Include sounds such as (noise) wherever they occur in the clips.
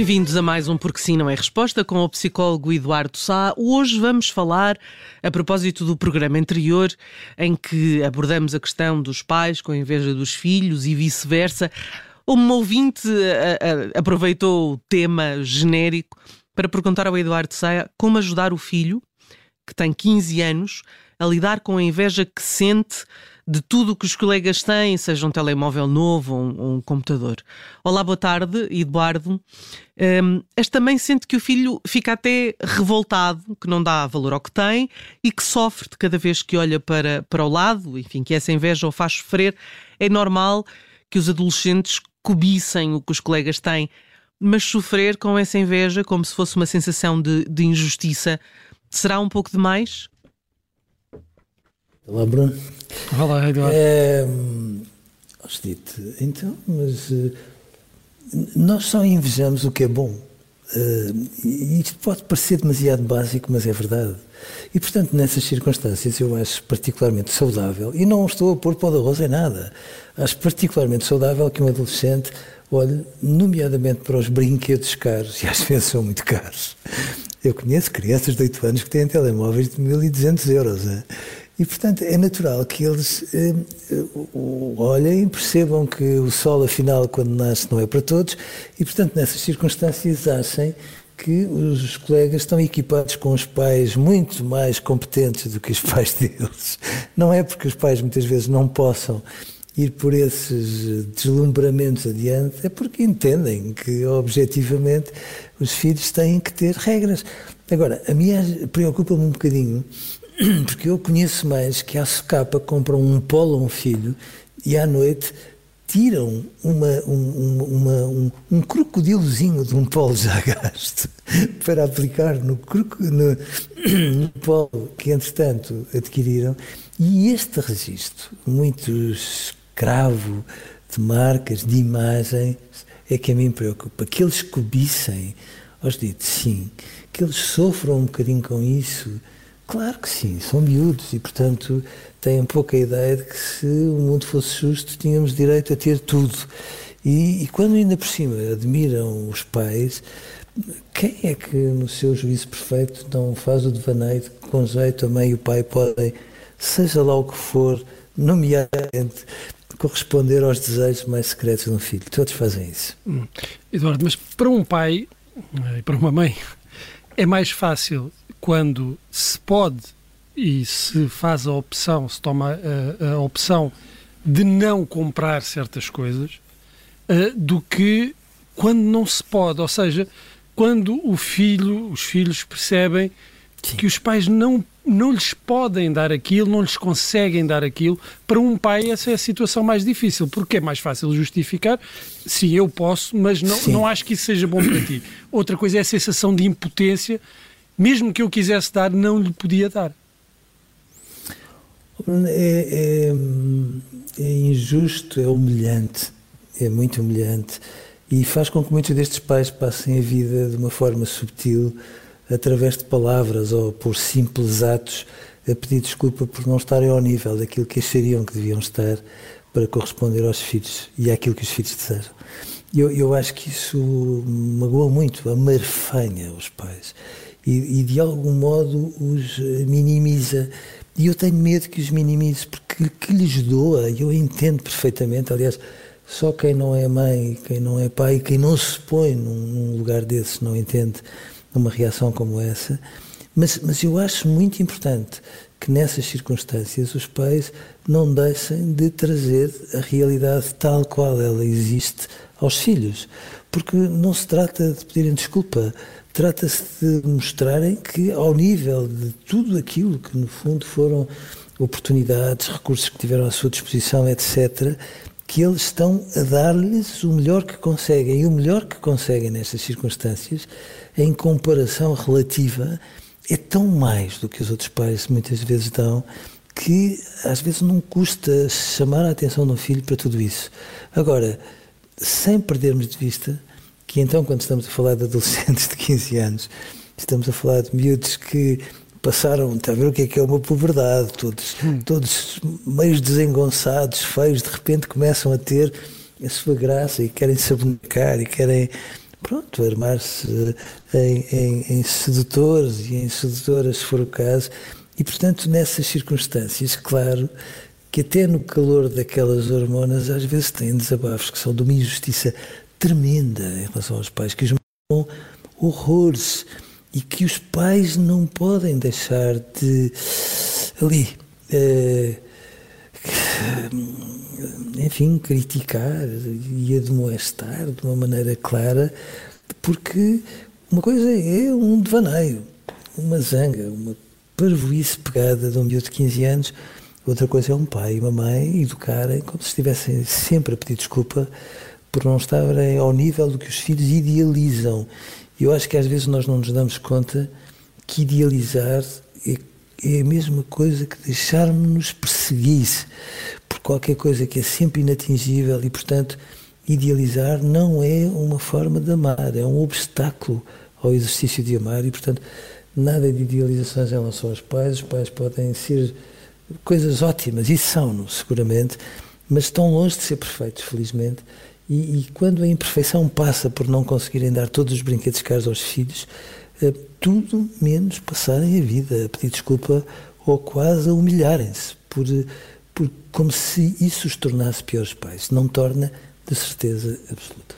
Bem-vindos a mais um Porque Sim Não é Resposta com o psicólogo Eduardo Sá. Hoje vamos falar, a propósito do programa anterior, em que abordamos a questão dos pais com inveja dos filhos e vice-versa. Uma ouvinte a, a, aproveitou o tema genérico para perguntar ao Eduardo Sá como ajudar o filho, que tem 15 anos, a lidar com a inveja que sente de tudo o que os colegas têm, seja um telemóvel novo ou um, um computador. Olá, boa tarde, Eduardo. Um, esta mãe sente que o filho fica até revoltado, que não dá valor ao que tem e que sofre de cada vez que olha para, para o lado, enfim, que essa inveja o faz sofrer. É normal que os adolescentes cobicem o que os colegas têm, mas sofrer com essa inveja como se fosse uma sensação de, de injustiça será um pouco demais? Olá, Bruno. Olá, Eduardo. É, Ostite, então, mas uh, nós só invejamos o que é bom. Uh, isto pode parecer demasiado básico, mas é verdade. E, portanto, nessas circunstâncias, eu acho particularmente saudável, e não estou a pôr pó de arroz em nada, acho particularmente saudável que um adolescente olhe, nomeadamente para os brinquedos caros, e às vezes são muito caros. Eu conheço crianças de 8 anos que têm telemóveis de 1.200 euros. Né? E, portanto, é natural que eles eh, olhem percebam que o sol, afinal, quando nasce, não é para todos, e, portanto, nessas circunstâncias, achem que os colegas estão equipados com os pais muito mais competentes do que os (laughs) pais deles. Não é porque os pais muitas vezes não possam ir por esses deslumbramentos adiante, é porque entendem que, objetivamente, os filhos têm que ter regras. Agora, a minha preocupa-me um bocadinho (clears throat) porque eu conheço mais que à socapa compram um polo a um filho e à noite tiram uma, um, uma, um, um, crocodilozinho de um polo já (laughs) gasto para aplicar no, no, (clears throat) no polo que entretanto adquiriram. E este registro muito escravo de marcas, de imagens é que a mim preocupa, que eles cobicem aos ditos, sim, que eles sofram um bocadinho com isso Claro que sim, são miúdos e, portanto, têm pouca ideia de que se o mundo fosse justo tínhamos direito a ter tudo. E, e quando ainda por cima admiram os pais, quem é que no seu juízo perfeito não faz o devaneio de que com jeito a mãe e o pai podem, seja lá o que for, nomeadamente, corresponder aos desejos mais secretos de um filho. Todos fazem isso. Hum. Eduardo, mas para um pai eh, e para uma mãe é mais fácil quando se pode e se faz a opção, se toma a, a opção de não comprar certas coisas, uh, do que quando não se pode. Ou seja, quando o filho, os filhos percebem Sim. que os pais não, não lhes podem dar aquilo, não lhes conseguem dar aquilo. Para um pai, essa é a situação mais difícil, porque é mais fácil justificar. Sim, eu posso, mas não, não acho que isso seja bom para ti. Outra coisa é a sensação de impotência mesmo que eu quisesse dar, não lhe podia dar. É, é, é, injusto, é humilhante, é muito humilhante e faz com que muitos destes pais passem a vida de uma forma subtil, através de palavras ou por simples atos, a pedir desculpa por não estarem ao nível daquilo que achariam que deviam estar para corresponder aos filhos e àquilo que os filhos desejam. Eu, eu acho que isso magoa muito, amarfanha os pais e, e, de algum modo os minimiza. E eu tenho medo que os minimize, porque que lhes doa, eu entendo perfeitamente, aliás, só quem não é mãe, quem não é pai, quem não se põe num, num lugar desses não entende uma reação como essa, Mas, mas eu acho muito importante que nessas circunstâncias os pais não deixem de trazer a realidade tal qual ela existe aos filhos. Porque não se trata de pedirem desculpa, trata-se de mostrarem que, ao nível de tudo aquilo que, no fundo, foram oportunidades, recursos que tiveram à sua disposição, etc., que eles estão a dar-lhes o melhor que conseguem. E o melhor que conseguem nestas circunstâncias, em comparação relativa, é tão mais do que os outros pais muitas vezes dão que às vezes não custa chamar a atenção um filho para tudo isso. Agora, sem perdermos de vista que então, quando estamos a falar de adolescentes de 15 anos, estamos a falar de miúdos que passaram, está a ver o que é que é uma puberdade, todos, hum. todos meios desengonçados, feios, de repente começam a ter a sua graça e querem se abonecar e querem, pronto, armar-se em, em, em sedutores e em sedutoras, se for o caso. E, portanto, nessas circunstâncias, claro que até no calor daquelas hormonas, às vezes têm desabafos que são de uma injustiça tremenda em relação aos pais, que os horrores e que os pais não podem deixar de ali eh, enfim criticar e admoestar de uma maneira clara porque uma coisa é um devaneio uma zanga uma parvoíce pegada de um miúdo de 15 anos outra coisa é um pai e uma mãe educarem como se estivessem sempre a pedir desculpa por não estarem ao nível do que os filhos idealizam eu acho que às vezes nós não nos damos conta que idealizar é, é a mesma coisa que deixarmos-nos perseguir por qualquer coisa que é sempre inatingível e, portanto, idealizar não é uma forma de amar, é um obstáculo ao exercício de amar e, portanto, nada de idealizações em relação aos pais. Os pais podem ser coisas ótimas e são, seguramente, mas estão longe de ser perfeitos, felizmente. E, e, quando a imperfeição passa por não conseguirem dar todos os brinquedos caros aos filhos, é tudo menos passarem a vida a pedir desculpa ou quase a humilharem-se, por, por, como se isso os tornasse piores pais. Não torna, de certeza absoluta.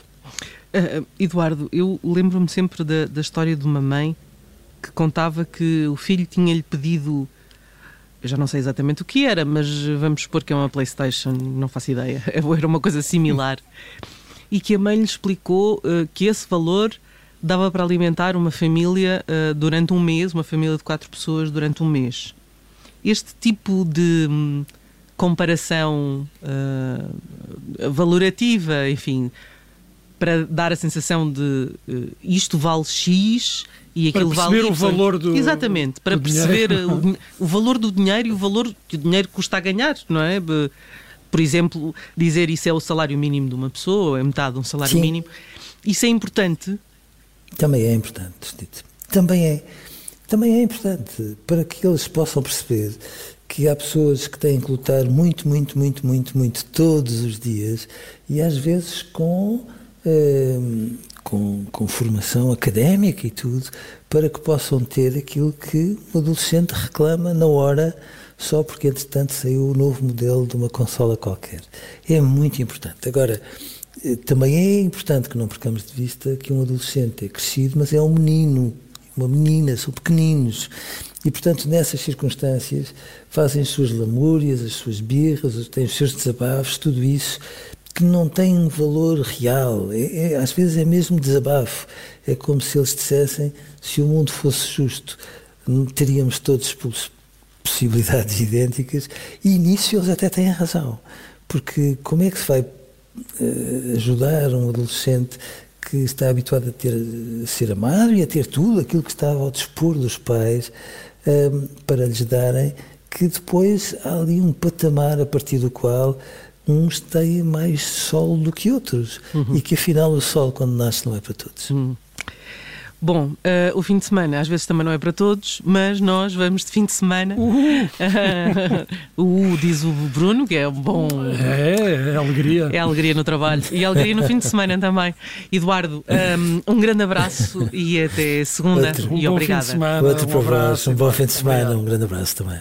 Uh, Eduardo, eu lembro-me sempre da, da história de uma mãe que contava que o filho tinha-lhe pedido eu já não sei exatamente o que era, mas vamos supor que é uma PlayStation, não faço ideia. (laughs) Era uma coisa similar. E que a mãe lhe explicou uh, que esse valor dava para alimentar uma família uh, durante um mês, uma família de quatro pessoas durante um mês. Este tipo de hum, comparação uh, valorativa, enfim, para dar a sensação de isto vale X e aquilo para perceber vale o valor do Exatamente, para do perceber o, (laughs) o, valor do dinheiro e o valor que o dinheiro custa a ganhar, não é? Por exemplo, dizer isso é o salário mínimo de uma pessoa, é metade de um salário Sim. mínimo. Isso é importante? Também é importante, Tito. Também é. Também é importante para que eles possam perceber que há pessoas que têm que lutar muito, muito, muito, muito, muito todos os dias e às vezes com eh, com, com formação académica e tudo, para que possam ter aquilo que o adolescente reclama na hora, só porque entretanto saiu o novo modelo de uma consola qualquer. É muito importante. Agora, eh, também é importante que não percamos de vista que um adolescente é crescido, mas é um menino, uma menina, são pequeninos. E, portanto, nessas circunstâncias, fazem as suas lamúrias, as suas birras, têm os seus desabafos, tudo isso que não tem um valor real. É, é, às vezes é mesmo desabafo. É como se eles dissessem: se o mundo fosse justo, teríamos todos possibilidades (laughs) idênticas. E nisso eles até têm razão. Porque como é que se vai uh, ajudar um adolescente que está habituado a, ter, a ser amado e a ter tudo aquilo que estava ao dispor dos pais uh, para lhes darem, que depois há ali um patamar a partir do qual uns têm mais sol do que outros uhum. e que afinal o sol quando nasce não é para todos. Uhum. Bom, uh, o fim de semana às vezes também não é para todos, mas nós vamos de fim de semana. Uh, (laughs) uh, diz o Bruno, que é um bom. É, é alegria. É alegria no trabalho e alegria no fim de semana também. Eduardo, um, um grande abraço e até segunda. Outro. e um obrigada. Semana, Outro um para abraço, um bom fim de semana, obrigado. um grande abraço também.